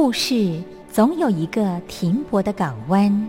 故事总有一个停泊的港湾。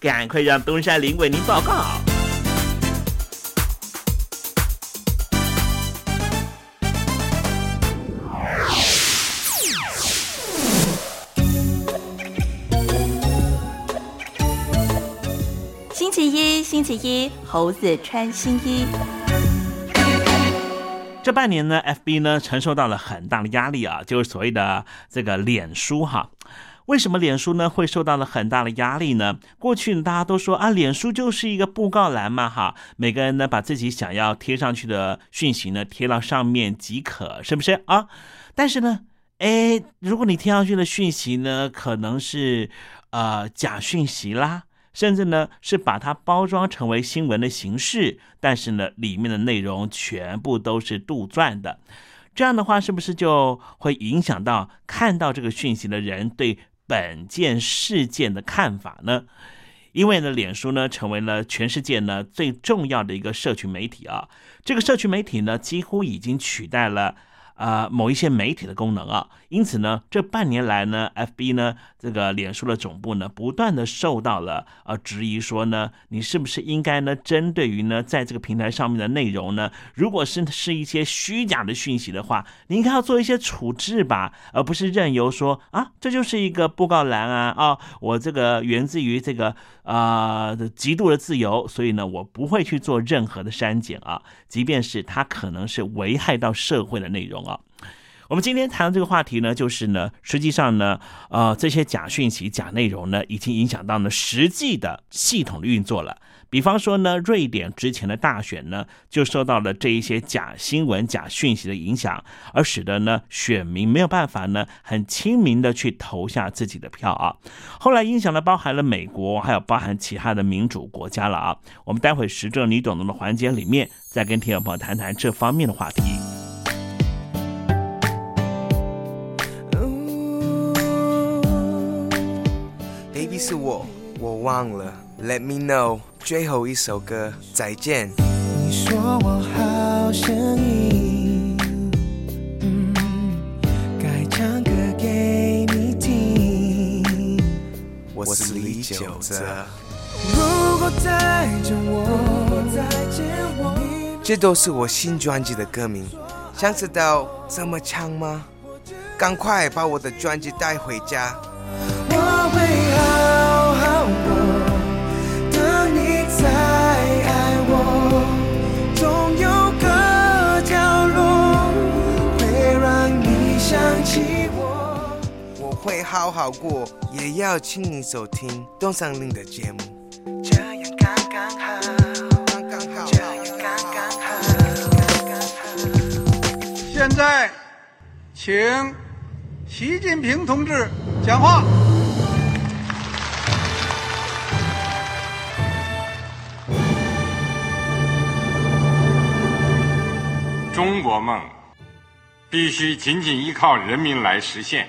赶快让东山林为您报告。星期一，星期一，猴子穿新衣。这半年呢，FB 呢承受到了很大的压力啊，就是所谓的这个脸书哈。为什么脸书呢会受到了很大的压力呢？过去大家都说啊，脸书就是一个布告栏嘛哈，每个人呢把自己想要贴上去的讯息呢贴到上面即可，是不是啊？但是呢，哎，如果你贴上去的讯息呢可能是呃假讯息啦。甚至呢是把它包装成为新闻的形式，但是呢里面的内容全部都是杜撰的，这样的话是不是就会影响到看到这个讯息的人对本件事件的看法呢？因为呢，脸书呢成为了全世界呢最重要的一个社群媒体啊，这个社群媒体呢几乎已经取代了。啊，某一些媒体的功能啊，因此呢，这半年来呢，FB 呢，这个脸书的总部呢，不断的受到了呃质疑，说呢，你是不是应该呢，针对于呢，在这个平台上面的内容呢，如果是是一些虚假的讯息的话，你应该要做一些处置吧，而不是任由说啊，这就是一个布告栏啊，啊，我这个源自于这个啊极度的自由，所以呢，我不会去做任何的删减啊，即便是它可能是危害到社会的内容啊。我们今天谈的这个话题呢，就是呢，实际上呢，呃，这些假讯息、假内容呢，已经影响到呢实际的系统的运作了。比方说呢，瑞典之前的大选呢，就受到了这一些假新闻、假讯息的影响，而使得呢选民没有办法呢很亲民的去投下自己的票啊。后来影响了包含了美国，还有包含其他的民主国家了啊。我们待会时政你懂得的环节里面，再跟听众朋友谈谈这方面的话题。Baby 是我，我忘了。Let me know，最后一首歌，再见。你说我好声音，嗯，该唱歌给你听。我是李玖哲。如果再见我，再见我，这都是我新专辑的歌名。想知道怎么唱吗？赶快把我的专辑带回家。我会好好好好过，也要亲你收听东山林的节目。这样刚刚好，刚刚好，这样刚刚好，刚刚好。现在，请习近平同志讲话。中国梦必须紧紧依靠人民来实现。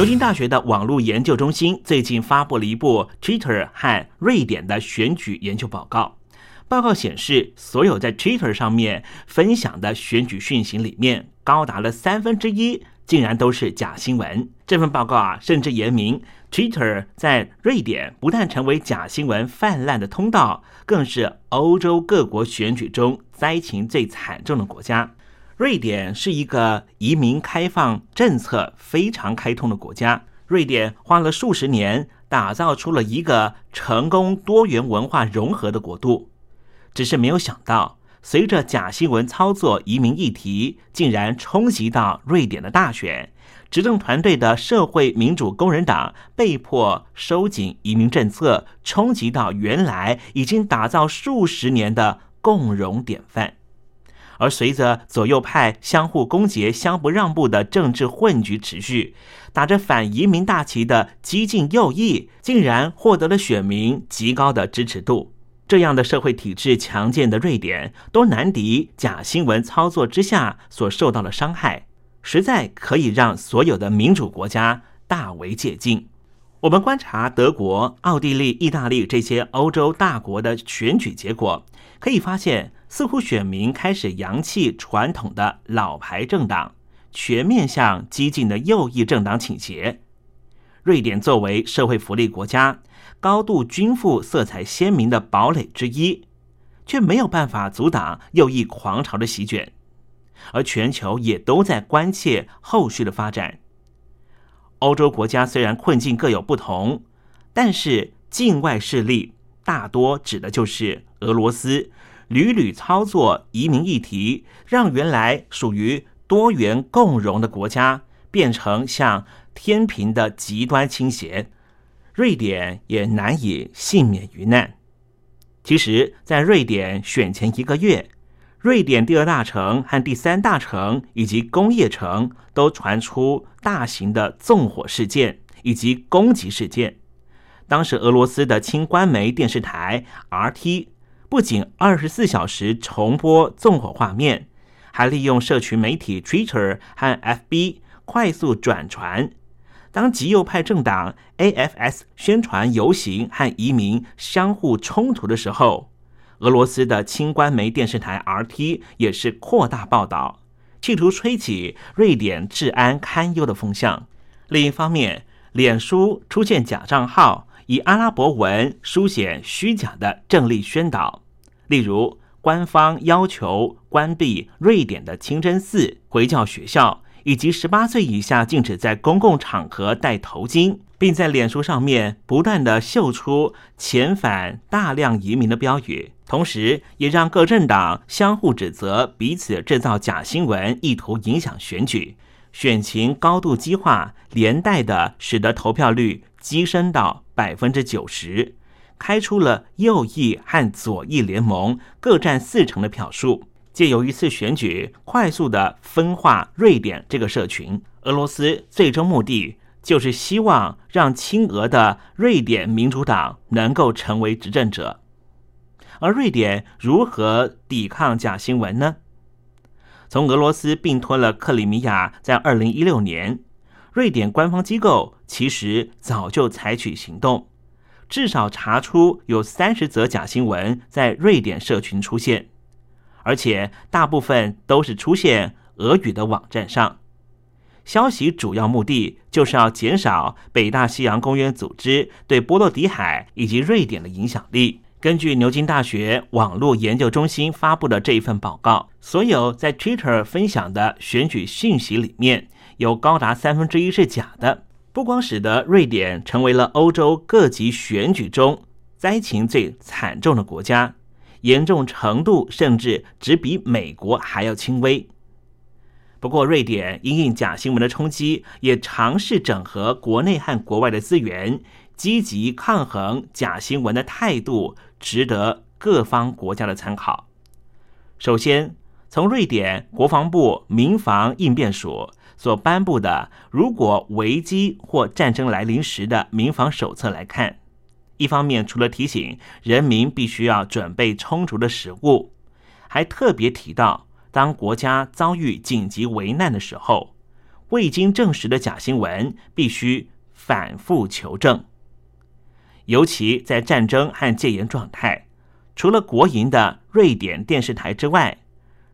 牛津大学的网络研究中心最近发布了一部 Twitter 和瑞典的选举研究报告。报告显示，所有在 Twitter 上面分享的选举讯息里面，高达了三分之一竟然都是假新闻。这份报告啊，甚至言明，Twitter 在瑞典不但成为假新闻泛滥的通道，更是欧洲各国选举中灾情最惨重的国家。瑞典是一个移民开放政策非常开通的国家。瑞典花了数十年打造出了一个成功多元文化融合的国度，只是没有想到，随着假新闻操作移民议题竟然冲击到瑞典的大选，执政团队的社会民主工人党被迫收紧移民政策，冲击到原来已经打造数十年的共荣典范。而随着左右派相互攻讦、相不让步的政治混局持续，打着反移民大旗的激进右翼竟然获得了选民极高的支持度。这样的社会体制强健的瑞典，都难敌假新闻操作之下所受到的伤害，实在可以让所有的民主国家大为借鉴。我们观察德国、奥地利、意大利这些欧洲大国的选举结果，可以发现。似乎选民开始扬弃传统的老牌政党，全面向激进的右翼政党倾斜。瑞典作为社会福利国家，高度均富、色彩鲜明的堡垒之一，却没有办法阻挡右翼狂潮的席卷。而全球也都在关切后续的发展。欧洲国家虽然困境各有不同，但是境外势力大多指的就是俄罗斯。屡屡操作移民议题，让原来属于多元共荣的国家变成向天平的极端倾斜，瑞典也难以幸免于难。其实，在瑞典选前一个月，瑞典第二大城和第三大城以及工业城都传出大型的纵火事件以及攻击事件。当时，俄罗斯的轻官媒电视台 RT。不仅二十四小时重播纵火画面，还利用社群媒体 Twitter 和 FB 快速转传。当极右派政党 AFS 宣传游行和移民相互冲突的时候，俄罗斯的轻官媒电视台 RT 也是扩大报道，企图吹起瑞典治安堪忧的风向。另一方面，脸书出现假账号。以阿拉伯文书写虚假的政令宣导，例如官方要求关闭瑞典的清真寺、回教学校，以及十八岁以下禁止在公共场合戴头巾，并在脸书上面不断的秀出遣返大量移民的标语，同时也让各政党相互指责彼此制造假新闻，意图影响选举，选情高度激化，连带的使得投票率激升到。百分之九十，开出了右翼和左翼联盟各占四成的票数，借由一次选举快速的分化瑞典这个社群。俄罗斯最终目的就是希望让亲俄的瑞典民主党能够成为执政者。而瑞典如何抵抗假新闻呢？从俄罗斯并吞了克里米亚，在二零一六年。瑞典官方机构其实早就采取行动，至少查出有三十则假新闻在瑞典社群出现，而且大部分都是出现俄语的网站上。消息主要目的就是要减少北大西洋公约组织对波罗的海以及瑞典的影响力，根据牛津大学网络研究中心发布的这一份报告，所有在 Twitter 分享的选举讯息里面，有高达三分之一是假的，不光使得瑞典成为了欧洲各级选举中灾情最惨重的国家，严重程度甚至只比美国还要轻微。不过，瑞典因应假新闻的冲击，也尝试整合国内和国外的资源，积极抗衡假新闻的态度。值得各方国家的参考。首先，从瑞典国防部民防应变署所颁布的“如果危机或战争来临时的民防手册”来看，一方面除了提醒人民必须要准备充足的食物，还特别提到，当国家遭遇紧急危难的时候，未经证实的假新闻必须反复求证。尤其在战争和戒严状态，除了国营的瑞典电视台之外，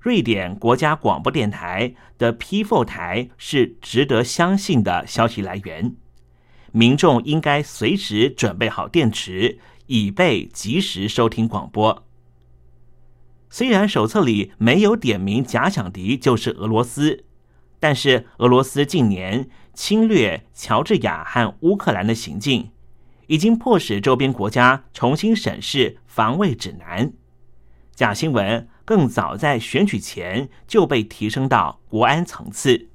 瑞典国家广播电台的 P4 台是值得相信的消息来源。民众应该随时准备好电池，以备及时收听广播。虽然手册里没有点名假想敌就是俄罗斯，但是俄罗斯近年侵略乔治亚和乌克兰的行径。已经迫使周边国家重新审视防卫指南。假新闻更早在选举前就被提升到国安层次。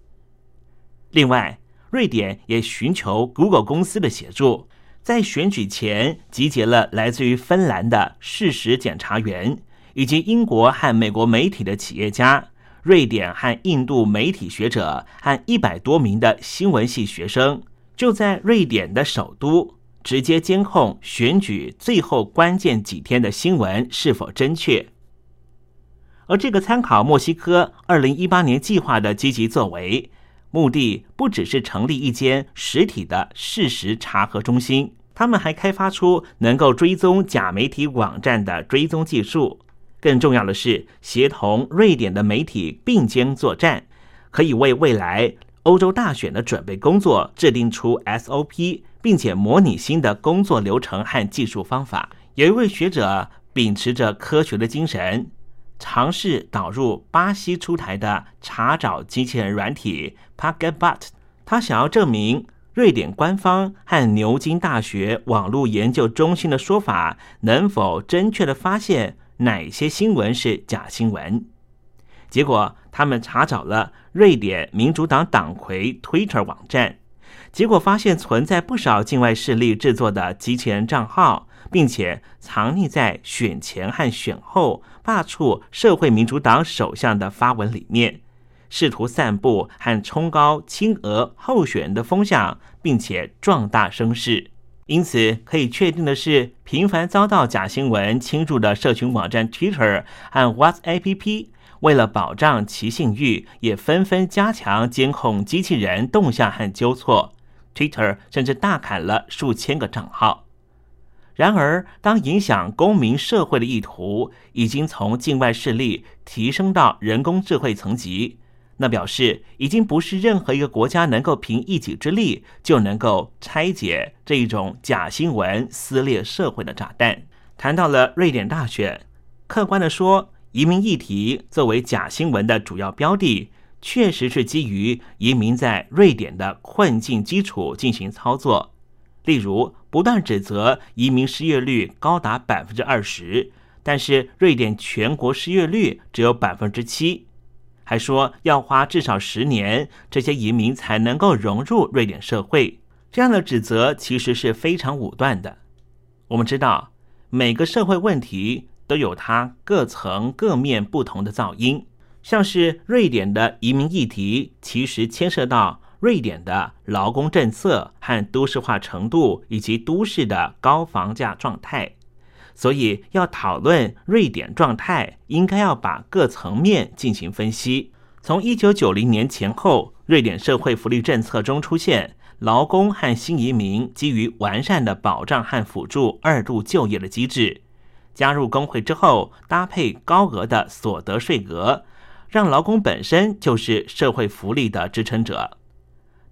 另外，瑞典也寻求 Google 公司的协助，在选举前集结了来自于芬兰的事实检查员，以及英国和美国媒体的企业家、瑞典和印度媒体学者和一百多名的新闻系学生，就在瑞典的首都。直接监控选举最后关键几天的新闻是否真确，而这个参考墨西哥二零一八年计划的积极作为，目的不只是成立一间实体的事实查核中心，他们还开发出能够追踪假媒体网站的追踪技术。更重要的是，协同瑞典的媒体并肩作战，可以为未来欧洲大选的准备工作制定出 SOP。并且模拟新的工作流程和技术方法。有一位学者秉持着科学的精神，尝试导入巴西出台的查找机器人软体 PagetBot。他想要证明瑞典官方和牛津大学网络研究中心的说法能否正确的发现哪些新闻是假新闻。结果，他们查找了瑞典民主党党魁 Twitter 网站。结果发现存在不少境外势力制作的机器人账号，并且藏匿在选前和选后罢黜社会民主党首相的发文里面，试图散布和冲高亲俄候选人的风向，并且壮大声势。因此，可以确定的是，频繁遭到假新闻侵入的社群网站 Twitter 和 WhatsApp，为了保障其信誉，也纷纷加强监控机器人动向和纠错。Twitter 甚至大砍了数千个账号。然而，当影响公民社会的意图已经从境外势力提升到人工智慧层级，那表示已经不是任何一个国家能够凭一己之力就能够拆解这一种假新闻撕裂社会的炸弹。谈到了瑞典大选，客观的说，移民议题作为假新闻的主要标的。确实是基于移民在瑞典的困境基础进行操作，例如不断指责移民失业率高达百分之二十，但是瑞典全国失业率只有百分之七，还说要花至少十年，这些移民才能够融入瑞典社会。这样的指责其实是非常武断的。我们知道，每个社会问题都有它各层各面不同的噪音。像是瑞典的移民议题，其实牵涉到瑞典的劳工政策和都市化程度，以及都市的高房价状态。所以，要讨论瑞典状态，应该要把各层面进行分析。从一九九零年前后，瑞典社会福利政策中出现劳工和新移民基于完善的保障和辅助二度就业的机制，加入工会之后，搭配高额的所得税额。让劳工本身就是社会福利的支撑者。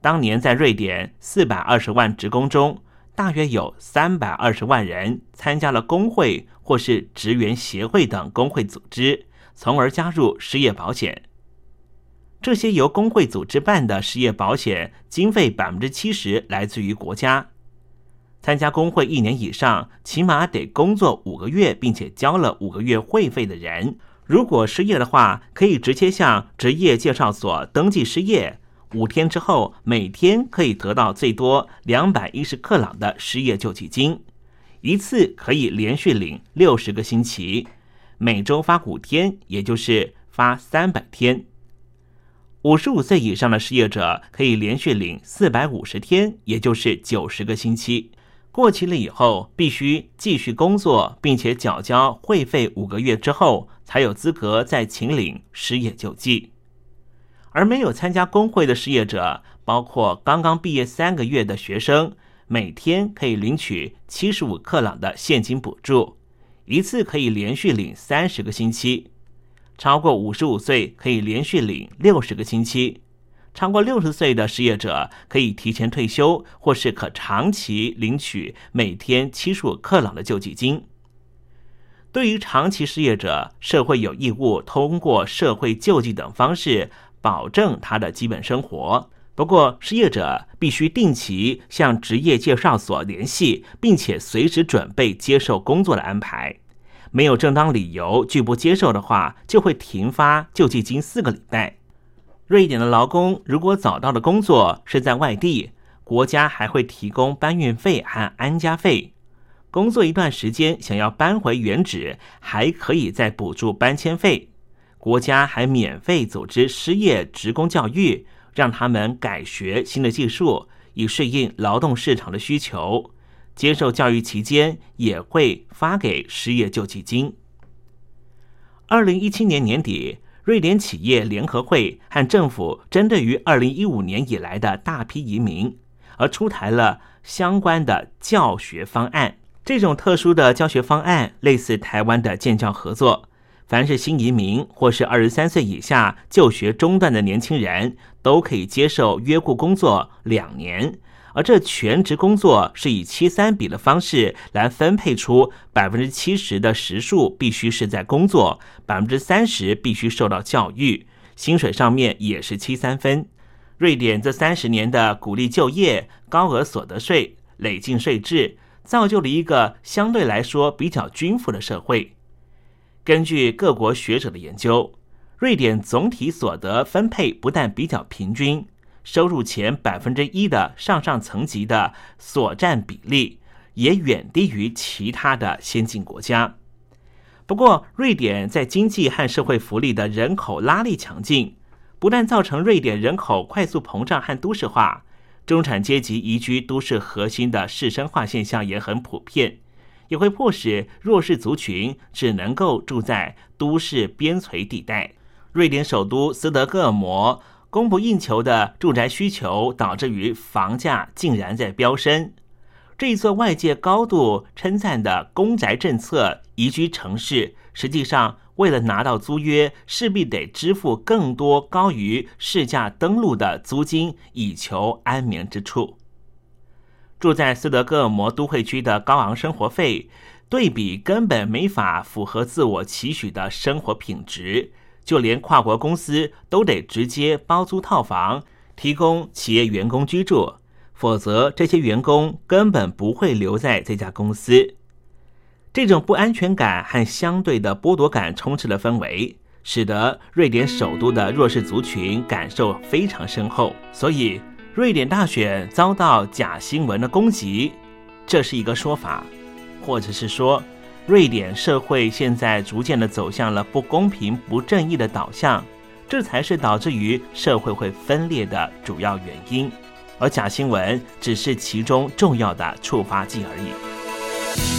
当年在瑞典四百二十万职工中，大约有三百二十万人参加了工会或是职员协会等工会组织，从而加入失业保险。这些由工会组织办的失业保险，经费百分之七十来自于国家。参加工会一年以上，起码得工作五个月，并且交了五个月会费的人，如果失业的话，可以直接向职业介绍所登记失业。五天之后，每天可以得到最多两百一十克朗的失业救济金，一次可以连续领六十个星期，每周发五天，也就是发三百天。五十五岁以上的失业者可以连续领四百五十天，也就是九十个星期。过期了以后，必须继续工作，并且缴交会费五个月之后，才有资格再请领失业救济。而没有参加工会的失业者，包括刚刚毕业三个月的学生，每天可以领取七十五克朗的现金补助，一次可以连续领三十个星期。超过五十五岁可以连续领六十个星期。超过六十岁的失业者可以提前退休，或是可长期领取每天七十五克朗的救济金。对于长期失业者，社会有义务通过社会救济等方式保证他的基本生活。不过，失业者必须定期向职业介绍所联系，并且随时准备接受工作的安排。没有正当理由拒不接受的话，就会停发救济金四个礼拜。瑞典的劳工如果找到的工作是在外地，国家还会提供搬运费和安家费。工作一段时间，想要搬回原址，还可以再补助搬迁费。国家还免费组织失业职工教育，让他们改学新的技术，以适应劳动市场的需求。接受教育期间，也会发给失业救济金。二零一七年年底。瑞典企业联合会和政府针对于二零一五年以来的大批移民，而出台了相关的教学方案。这种特殊的教学方案类似台湾的建教合作，凡是新移民或是二十三岁以下就学中断的年轻人，都可以接受约雇工作两年。而这全职工作是以七三比的方式来分配出百分之七十的时数必须是在工作，百分之三十必须受到教育，薪水上面也是七三分。瑞典这三十年的鼓励就业、高额所得税、累进税制，造就了一个相对来说比较均富的社会。根据各国学者的研究，瑞典总体所得分配不但比较平均。收入前百分之一的上上层级的所占比例也远低于其他的先进国家。不过，瑞典在经济和社会福利的人口拉力强劲，不但造成瑞典人口快速膨胀和都市化，中产阶级移居都市核心的市生化现象也很普遍，也会迫使弱势族群只能够住在都市边陲地带。瑞典首都斯德哥尔摩。供不应求的住宅需求导致于房价竟然在飙升。这一座外界高度称赞的公宅政策移居城市，实际上为了拿到租约，势必得支付更多高于市价登录的租金，以求安眠之处。住在斯德哥尔摩都会区的高昂生活费，对比根本没法符合自我期许的生活品质。就连跨国公司都得直接包租套房，提供企业员工居住，否则这些员工根本不会留在这家公司。这种不安全感和相对的剥夺感充斥了氛围，使得瑞典首都的弱势族群感受非常深厚。所以，瑞典大选遭到假新闻的攻击，这是一个说法，或者是说。瑞典社会现在逐渐的走向了不公平、不正义的导向，这才是导致于社会会分裂的主要原因，而假新闻只是其中重要的触发剂而已。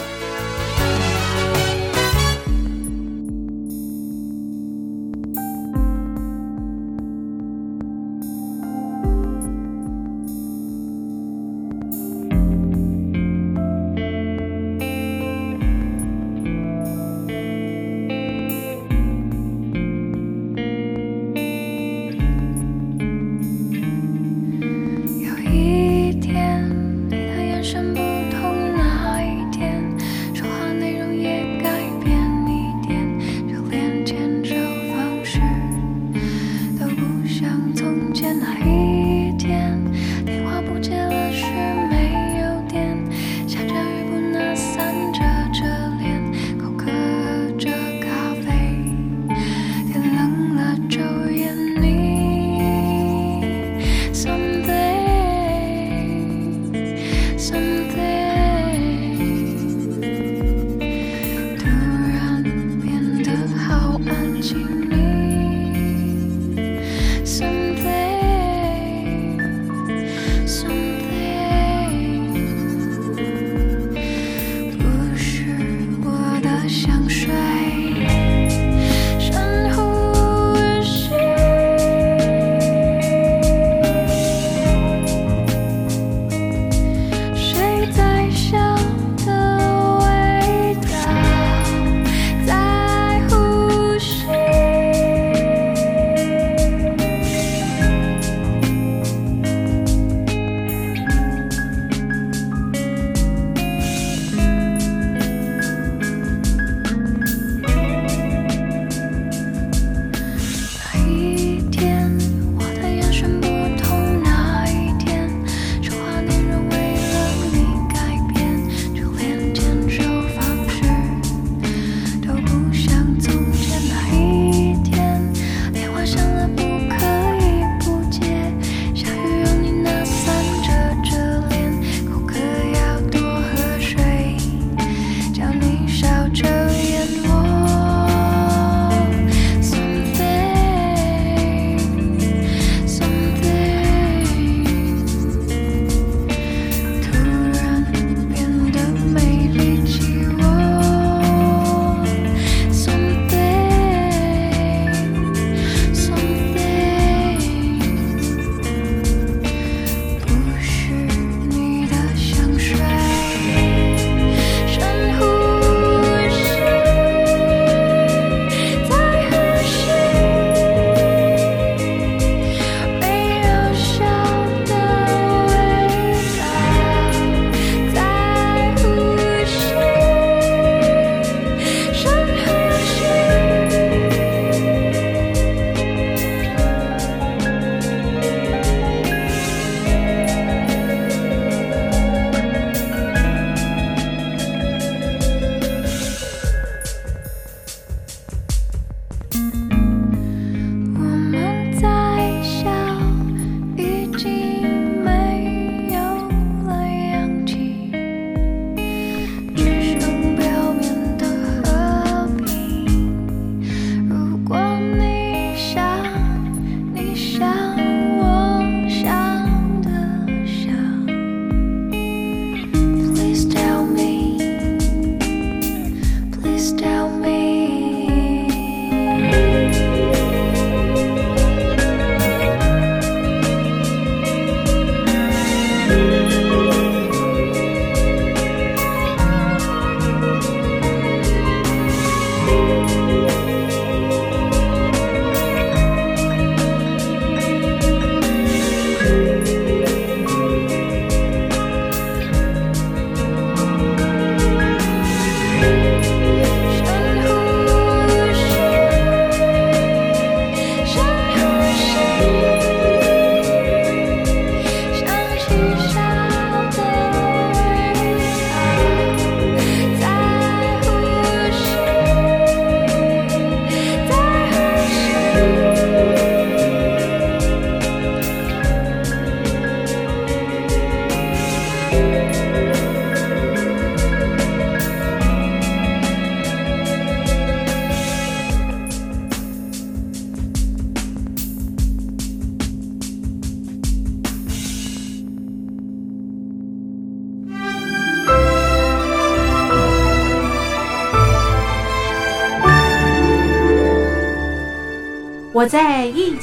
像从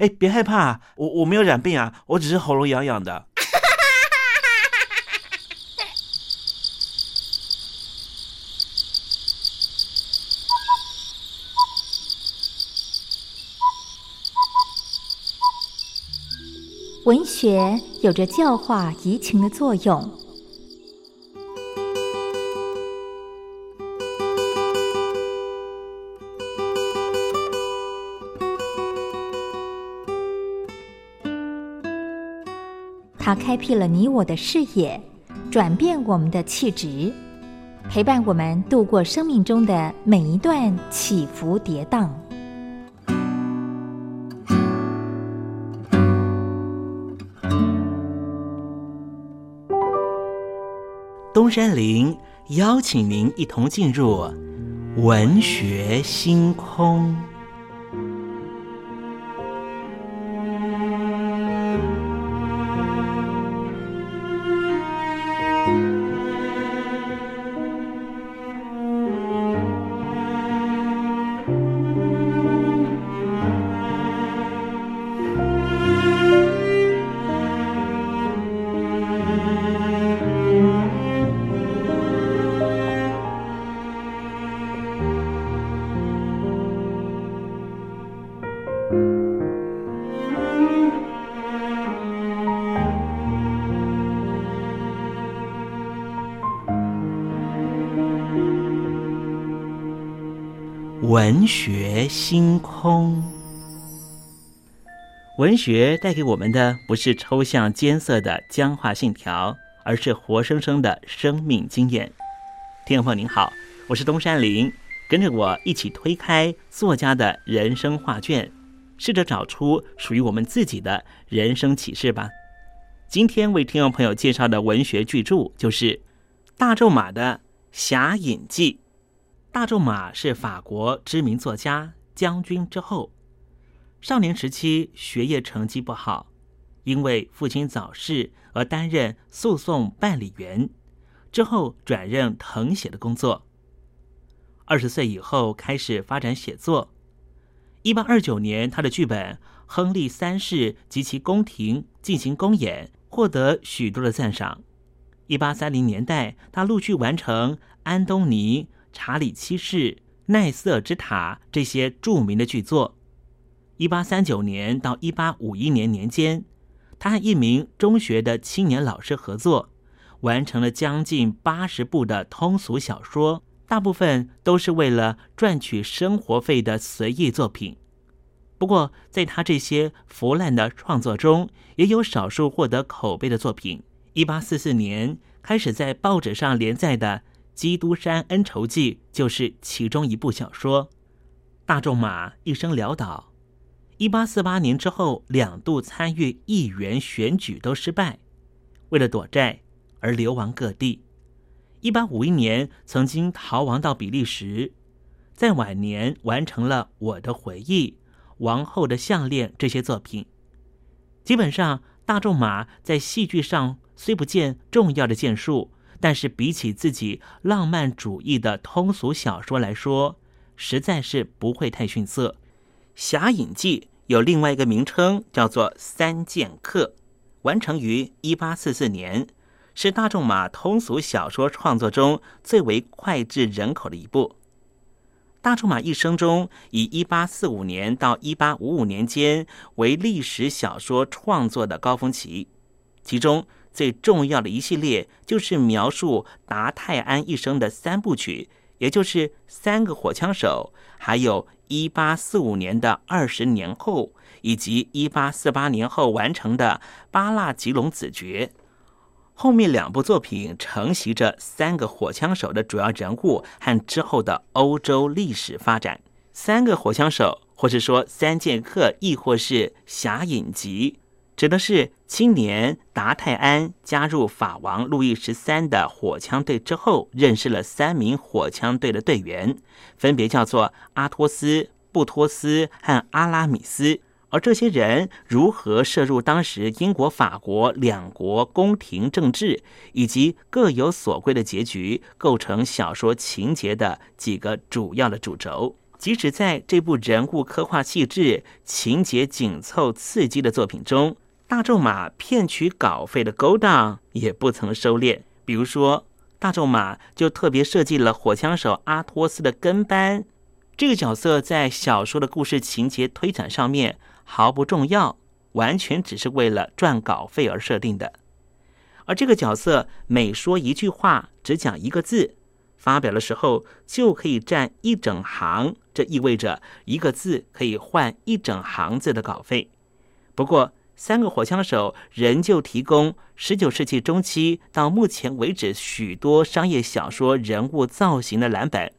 哎，别害怕，我我没有染病啊，我只是喉咙痒痒的。文学有着教化怡情的作用。它开辟了你我的视野，转变我们的气质，陪伴我们度过生命中的每一段起伏跌宕。东山林邀请您一同进入文学星空。学星空，文学带给我们的不是抽象艰涩的僵化信条，而是活生生的生命经验。听众朋友您好，我是东山林，跟着我一起推开作家的人生画卷，试着找出属于我们自己的人生启示吧。今天为听众朋友介绍的文学巨著就是大仲马的《侠隐记》。大仲马是法国知名作家，将军之后，少年时期学业成绩不好，因为父亲早逝而担任诉讼办理员，之后转任誊写的工作。二十岁以后开始发展写作。一八二九年，他的剧本《亨利三世及其宫廷》进行公演，获得许多的赞赏。一八三零年代，他陆续完成《安东尼》《查理七世》《奈瑟之塔》这些著名的剧作。一八三九年到一八五一年年间，他和一名中学的青年老师合作，完成了将近八十部的通俗小说。大部分都是为了赚取生活费的随意作品。不过，在他这些腐烂的创作中，也有少数获得口碑的作品。一八四四年开始在报纸上连载的《基督山恩仇记》就是其中一部小说。大仲马一生潦倒，一八四八年之后两度参与议员选举都失败，为了躲债而流亡各地。一八五一年，曾经逃亡到比利时，在晚年完成了《我的回忆》《王后的项链》这些作品。基本上，大仲马在戏剧上虽不见重要的建树，但是比起自己浪漫主义的通俗小说来说，实在是不会太逊色。《侠隐记》有另外一个名称，叫做《三剑客》，完成于一八四四年。是大仲马通俗小说创作中最为脍炙人口的一部。大仲马一生中以一八四五年到一八五五年间为历史小说创作的高峰期，其中最重要的一系列就是描述达泰安一生的三部曲，也就是《三个火枪手》，还有一八四五年的二十年后，以及一八四八年后完成的《巴纳吉隆子爵》。后面两部作品承袭着三个火枪手的主要人物和之后的欧洲历史发展。三个火枪手，或是说三剑客，亦或是侠隐集，指的是青年达泰安加入法王路易十三的火枪队之后，认识了三名火枪队的队员，分别叫做阿托斯、布托斯和阿拉米斯。而这些人如何涉入当时英国、法国两国宫廷政治，以及各有所归的结局，构成小说情节的几个主要的主轴。即使在这部人物刻画细致、情节紧凑、刺激的作品中，大仲马骗取稿费的勾当也不曾收敛。比如说，大仲马就特别设计了火枪手阿托斯的跟班，这个角色在小说的故事情节推展上面。毫不重要，完全只是为了赚稿费而设定的。而这个角色每说一句话，只讲一个字，发表的时候就可以占一整行，这意味着一个字可以换一整行字的稿费。不过，三个火枪手仍旧提供十九世纪中期到目前为止许多商业小说人物造型的蓝本。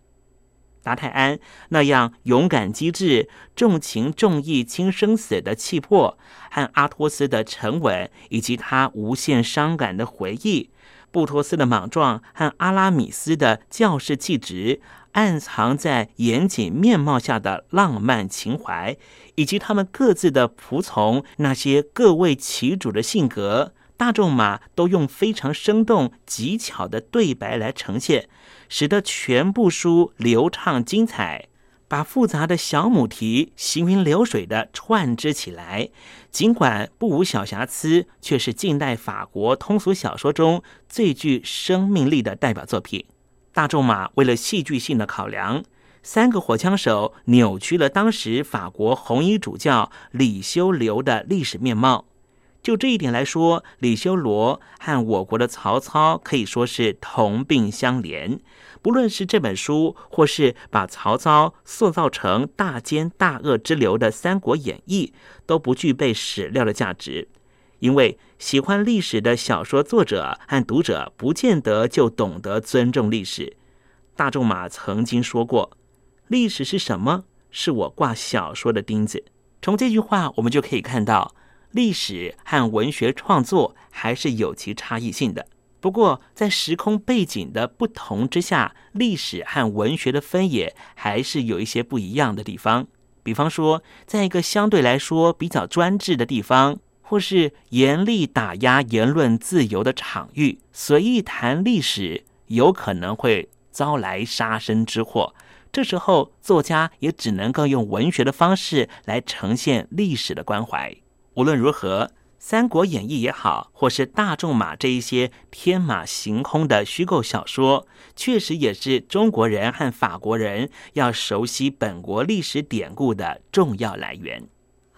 达泰安那样勇敢机智、重情重义、轻生死的气魄，和阿托斯的沉稳以及他无限伤感的回忆，布托斯的莽撞和阿拉米斯的教士气质，暗藏在严谨面貌下的浪漫情怀，以及他们各自的仆从那些各为其主的性格，大众马都用非常生动、极巧的对白来呈现。使得全部书流畅精彩，把复杂的小母题行云流水的串织起来。尽管不无小瑕疵，却是近代法国通俗小说中最具生命力的代表作品。大仲马为了戏剧性的考量，三个火枪手扭曲了当时法国红衣主教李修流的历史面貌。就这一点来说，李修罗和我国的曹操可以说是同病相怜。不论是这本书，或是把曹操塑造成大奸大恶之流的《三国演义》，都不具备史料的价值。因为喜欢历史的小说作者和读者，不见得就懂得尊重历史。大仲马曾经说过：“历史是什么？是我挂小说的钉子。”从这句话，我们就可以看到。历史和文学创作还是有其差异性的。不过，在时空背景的不同之下，历史和文学的分野还是有一些不一样的地方。比方说，在一个相对来说比较专制的地方，或是严厉打压言论自由的场域，随意谈历史，有可能会遭来杀身之祸。这时候，作家也只能够用文学的方式来呈现历史的关怀。无论如何，《三国演义》也好，或是大仲马这一些天马行空的虚构小说，确实也是中国人和法国人要熟悉本国历史典故的重要来源。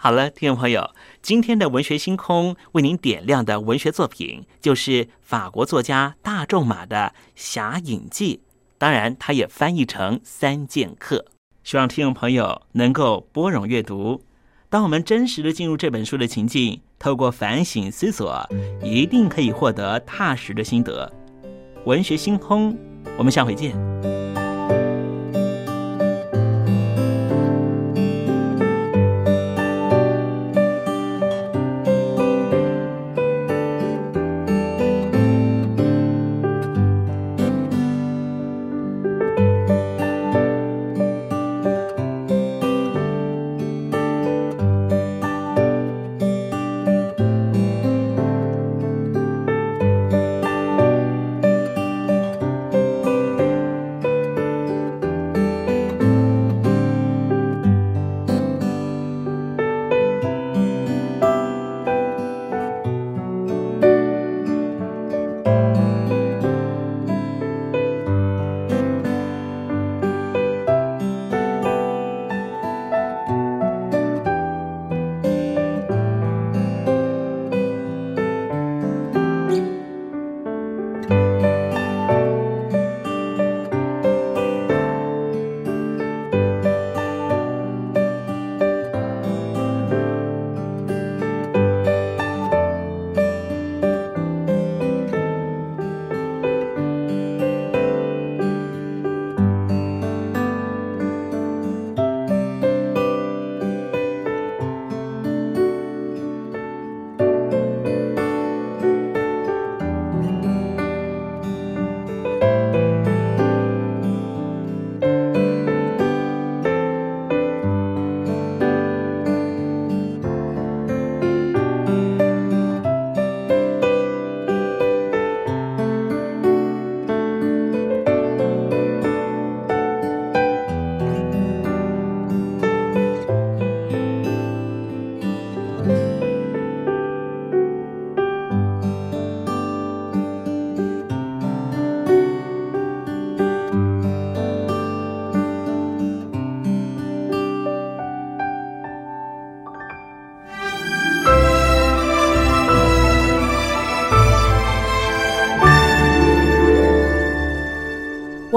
好了，听众朋友，今天的文学星空为您点亮的文学作品，就是法国作家大仲马的《侠隐记》。当然，它也翻译成《三剑客》。希望听众朋友能够拨冗阅读。当我们真实的进入这本书的情境，透过反省思索，一定可以获得踏实的心得。文学星空，我们下回见。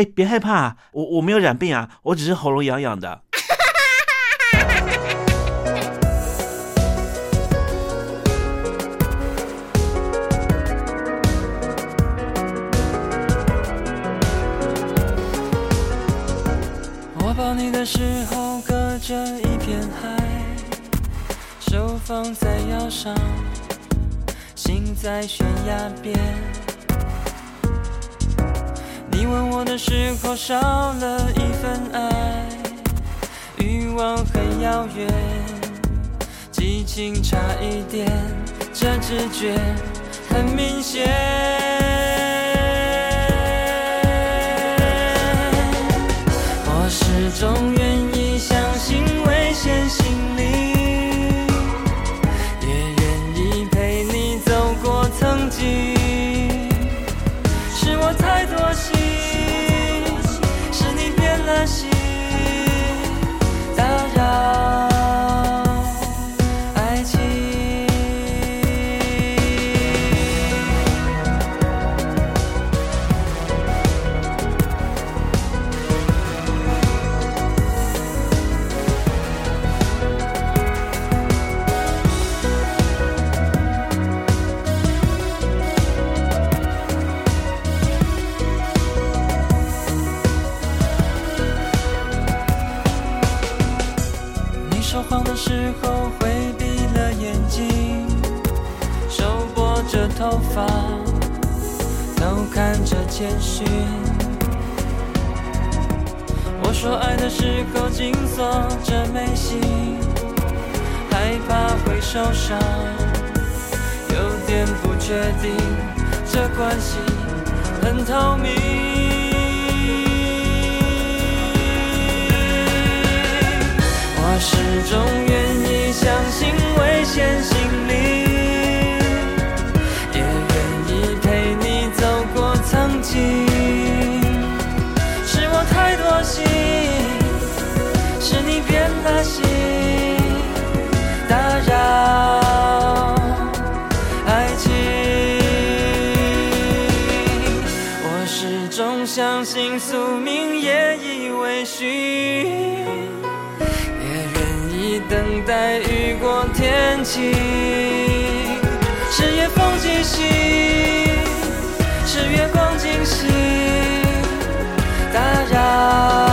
哎，别害怕，我我没有染病啊，我只是喉咙痒痒的。我抱你的时候，隔着一片海，手放在腰上，心在悬崖边。你吻我的时候少了一份爱，欲望很遥远，激情差一点，这直觉很明显。看着简讯。我说爱的时候紧锁着眉心，害怕会受伤，有点不确定，这关系很透明。我始终愿意相信危险心理，心，也愿意。等待雨过天晴，是夜风惊醒，是月光惊醒，打扰